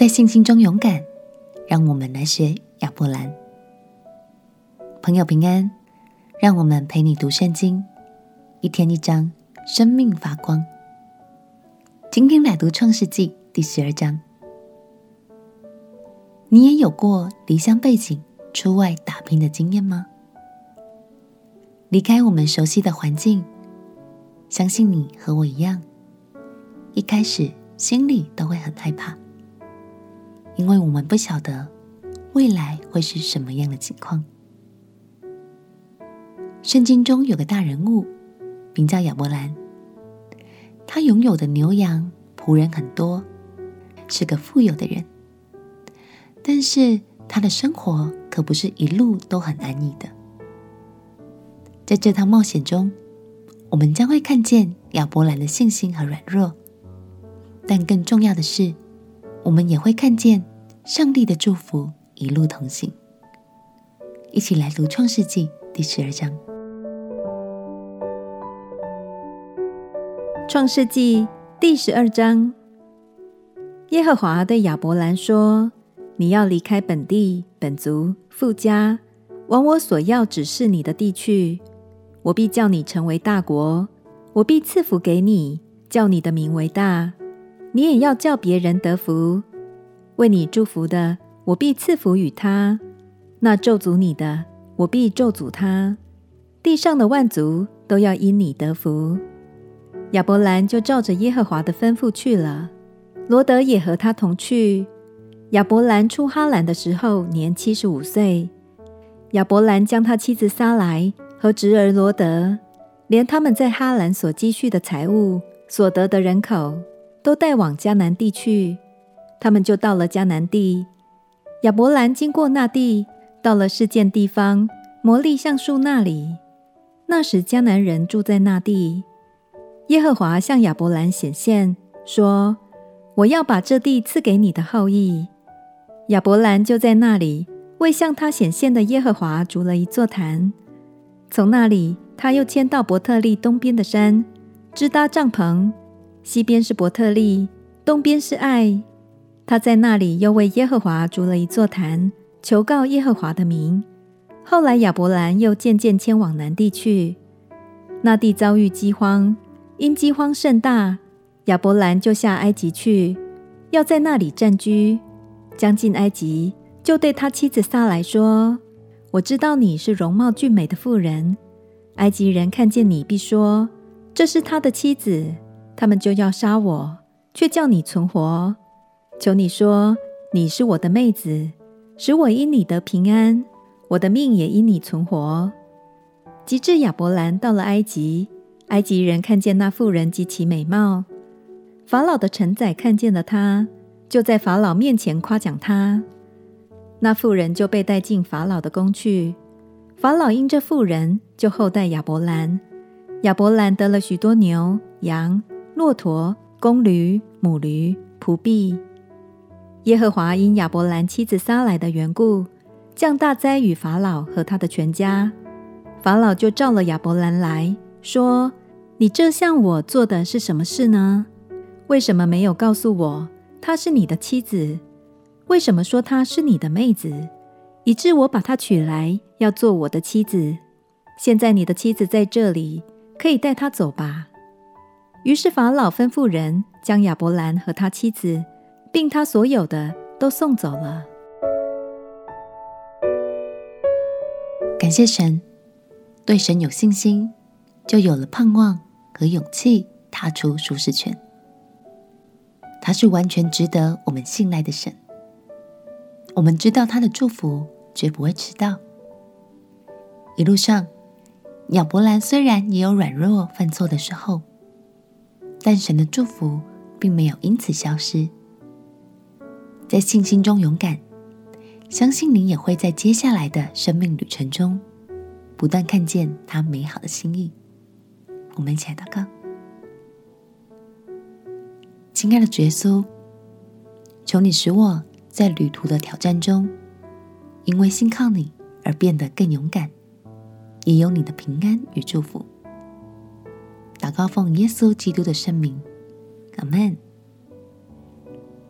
在信心中勇敢，让我们来学亚伯兰。朋友平安，让我们陪你读圣经，一天一章，生命发光。今天来读创世纪第十二章。你也有过离乡背井、出外打拼的经验吗？离开我们熟悉的环境，相信你和我一样，一开始心里都会很害怕。因为我们不晓得未来会是什么样的情况。圣经中有个大人物，名叫亚伯兰，他拥有的牛羊仆人很多，是个富有的人。但是他的生活可不是一路都很安逸的。在这趟冒险中，我们将会看见亚伯兰的信心和软弱，但更重要的是，我们也会看见。上帝的祝福一路同行，一起来读创世纪第十二章。创世纪第十二章，耶和华对亚伯兰说：“你要离开本地、本族、父家，往我所要指示你的地去。我必叫你成为大国，我必赐福给你，叫你的名为大，你也要叫别人得福。”为你祝福的，我必赐福与他；那咒诅你的，我必咒诅他。地上的万族都要因你得福。亚伯兰就照着耶和华的吩咐去了，罗德也和他同去。亚伯兰出哈兰的时候年七十五岁。亚伯兰将他妻子撒莱和侄儿罗德，连他们在哈兰所积蓄的财物、所得的人口，都带往迦南地去。他们就到了迦南地。亚伯兰经过那地，到了事件地方摩利橡树那里。那时迦南人住在那地。耶和华向亚伯兰显现，说：“我要把这地赐给你的后裔。”亚伯兰就在那里为向他显现的耶和华筑了一座坛。从那里，他又迁到伯特利东边的山，支搭帐篷。西边是伯特利，东边是爱。他在那里又为耶和华筑了一座坛，求告耶和华的名。后来亚伯兰又渐渐迁往南地去，那地遭遇饥荒，因饥荒甚大，亚伯兰就下埃及去，要在那里暂居。将近埃及，就对他妻子撒来说：“我知道你是容貌俊美的妇人，埃及人看见你必说，这是他的妻子，他们就要杀我，却叫你存活。”求你说，你是我的妹子，使我因你得平安，我的命也因你存活。及至亚伯兰到了埃及，埃及人看见那妇人极其美貌，法老的臣宰看见了她，就在法老面前夸奖她。那妇人就被带进法老的宫去。法老因这妇人，就厚待亚伯兰。亚伯兰得了许多牛、羊、骆驼、公驴、母驴、仆婢。耶和华因亚伯兰妻子撒来的缘故，降大灾与法老和他的全家。法老就召了亚伯兰来说：“你这向我做的是什么事呢？为什么没有告诉我她是你的妻子？为什么说她是你的妹子，以致我把她娶来要做我的妻子？现在你的妻子在这里，可以带她走吧。”于是法老吩咐人将亚伯兰和他妻子。并他所有的都送走了。感谢神，对神有信心，就有了盼望和勇气，踏出舒适圈。他是完全值得我们信赖的神。我们知道他的祝福绝不会迟到。一路上，亚伯兰虽然也有软弱犯错的时候，但神的祝福并没有因此消失。在信心中勇敢，相信你也会在接下来的生命旅程中，不断看见他美好的心意。我们一起来祷告，亲爱的耶稣，求你使我在旅途的挑战中，因为信靠你而变得更勇敢，也有你的平安与祝福。祷告奉耶稣基督的圣名，阿门。